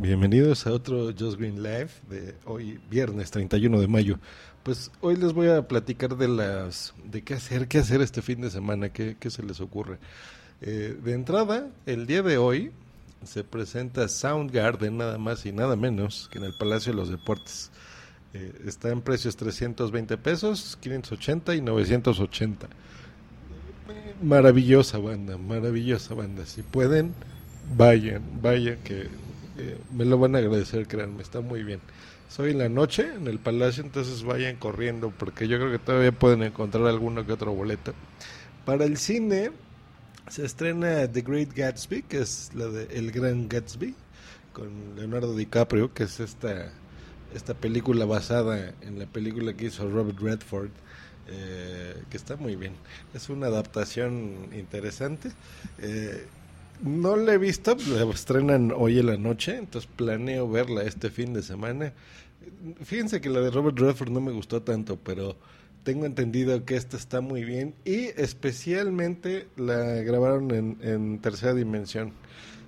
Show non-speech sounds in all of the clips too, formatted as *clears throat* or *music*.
bienvenidos a otro Just Green Live de hoy, viernes 31 de mayo. Pues hoy les voy a platicar de las de qué hacer, qué hacer este fin de semana, qué, se les ocurre. Eh, de entrada, el día de hoy se presenta Soundgarden, nada más y nada menos que en el Palacio de los Deportes. Eh, está en precios 320 pesos, 580 y 980. Maravillosa banda, maravillosa banda. Si pueden, vayan, vayan, que me lo van a agradecer, créanme, está muy bien. Soy en la noche en el Palacio, entonces vayan corriendo, porque yo creo que todavía pueden encontrar alguno que otro boleto. Para el cine, se estrena The Great Gatsby, que es la de El Gran Gatsby, con Leonardo DiCaprio, que es esta, esta película basada en la película que hizo Robert Redford, eh, que está muy bien. Es una adaptación interesante. Eh, no la he visto, la estrenan hoy en la noche, entonces planeo verla este fin de semana. Fíjense que la de Robert Redford no me gustó tanto, pero tengo entendido que esta está muy bien y especialmente la grabaron en, tercera dimensión.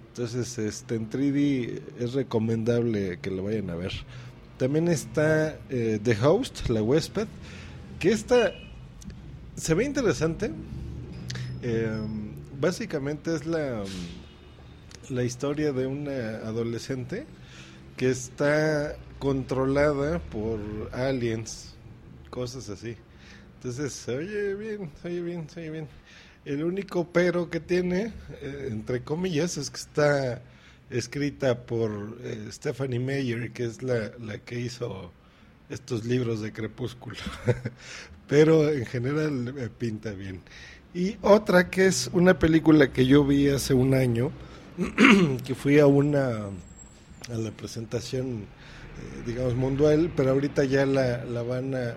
Entonces, este, en 3D es recomendable que lo vayan a ver. También está eh, The Host, la huésped, que esta se ve interesante. Em, básicamente es la, la historia de una adolescente que está controlada por aliens, cosas así. Entonces, oye bien, se oye bien, se oye bien. El único pero que tiene, eh, entre comillas, es que está escrita por eh, Stephanie Meyer, que es la, la que hizo estos libros de Crepúsculo. *laughs* pero en general me pinta bien. Y otra que es una película que yo vi hace un año, *clears throat* que fui a una a la presentación, eh, digamos, mundial, pero ahorita ya la, la van a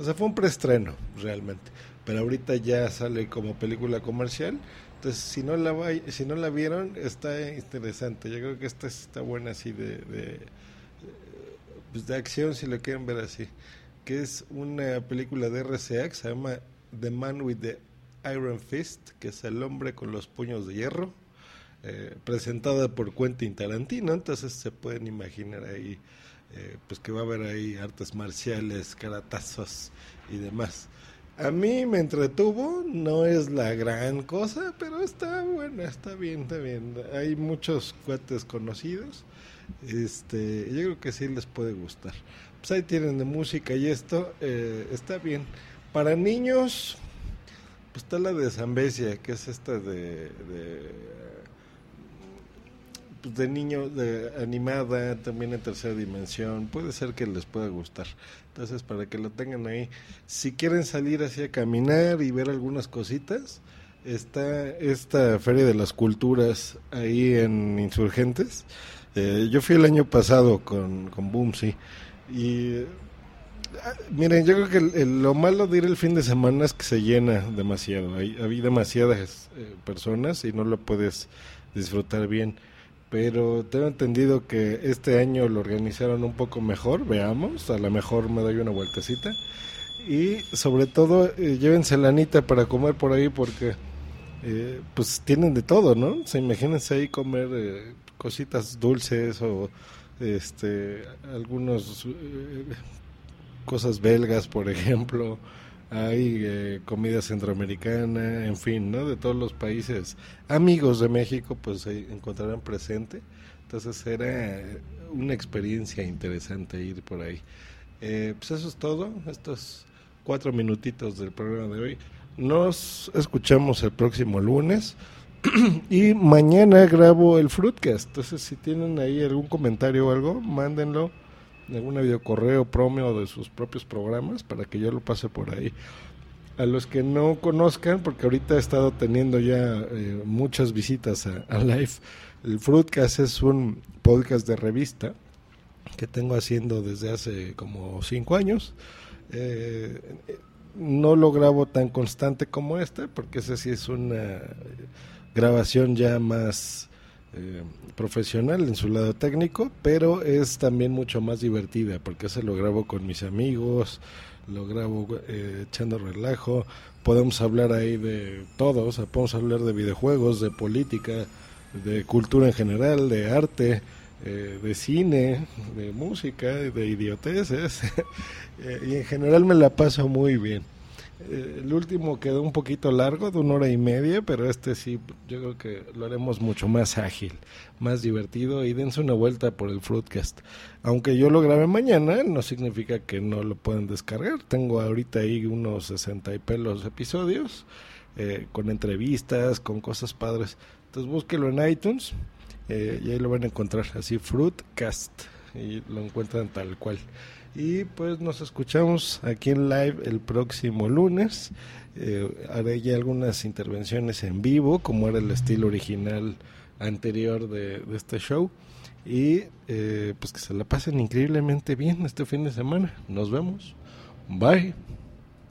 o sea, fue un preestreno realmente, pero ahorita ya sale como película comercial. Entonces, si no la si no la vieron, está interesante. Yo creo que esta está buena así de, de, pues de acción, si lo quieren ver así. Que es una película de RCA que se llama The Man with the Iron Fist, que es el hombre con los puños de hierro, eh, presentada por Quentin Tarantino. Entonces se pueden imaginar ahí eh, pues que va a haber ahí artes marciales, caratazos y demás. A mí me entretuvo, no es la gran cosa, pero está buena, está bien, está bien. Hay muchos cuates conocidos, este, yo creo que sí les puede gustar. Pues ahí tienen de música y esto, eh, está bien. Para niños, pues está la de Zambesia, que es esta de pues, de niño, de animada, también en tercera dimensión, puede ser que les pueda gustar. Entonces, para que lo tengan ahí, si quieren salir así a caminar y ver algunas cositas, está esta Feria de las Culturas ahí en Insurgentes. Eh, yo fui el año pasado con, con Boomsy y miren, yo creo que lo malo de ir el fin de semana es que se llena demasiado. Hay, hay demasiadas eh, personas y no lo puedes disfrutar bien pero tengo entendido que este año lo organizaron un poco mejor, veamos, a lo mejor me doy una vueltecita. Y sobre todo, eh, llévense la anita para comer por ahí porque eh, pues tienen de todo, ¿no? se imagínense ahí comer eh, cositas dulces o este algunos cosas belgas, por ejemplo hay eh, comida centroamericana, en fin, ¿no? De todos los países amigos de México, pues se encontrarán presente. Entonces era una experiencia interesante ir por ahí. Eh, pues eso es todo, estos cuatro minutitos del programa de hoy. Nos escuchamos el próximo lunes *clears throat* y mañana grabo el Fruitcast. Entonces, si tienen ahí algún comentario o algo, mándenlo algún videocorreo promio de sus propios programas para que yo lo pase por ahí. A los que no conozcan, porque ahorita he estado teniendo ya eh, muchas visitas a, Live, el Fruitcast es un podcast de revista que tengo haciendo desde hace como cinco años. Eh, no lo grabo tan constante como este, porque ese sí es una grabación ya más eh, profesional en su lado técnico, pero es también mucho más divertida porque se lo grabo con mis amigos, lo grabo eh, echando relajo, podemos hablar ahí de todo, o sea, podemos hablar de videojuegos, de política, de cultura en general, de arte, eh, de cine, de música, de idioteces. *laughs* Eh, y en general me la paso muy bien. Eh, el último quedó un poquito largo, de una hora y media, pero este sí, yo creo que lo haremos mucho más ágil, más divertido y dense una vuelta por el Fruitcast. Aunque yo lo grabe mañana, no significa que no lo puedan descargar. Tengo ahorita ahí unos 60 y pelos episodios, con entrevistas, con cosas padres. Entonces búsquelo en iTunes eh, y ahí lo van a encontrar así, Fruitcast, y lo encuentran tal cual. Y pues nos escuchamos aquí en live el próximo lunes. Eh, haré ya algunas intervenciones en vivo, como era el estilo original anterior de, este show. Y eh, pues que se la pasen increíblemente bien este fin de semana. Nos vemos. Bye.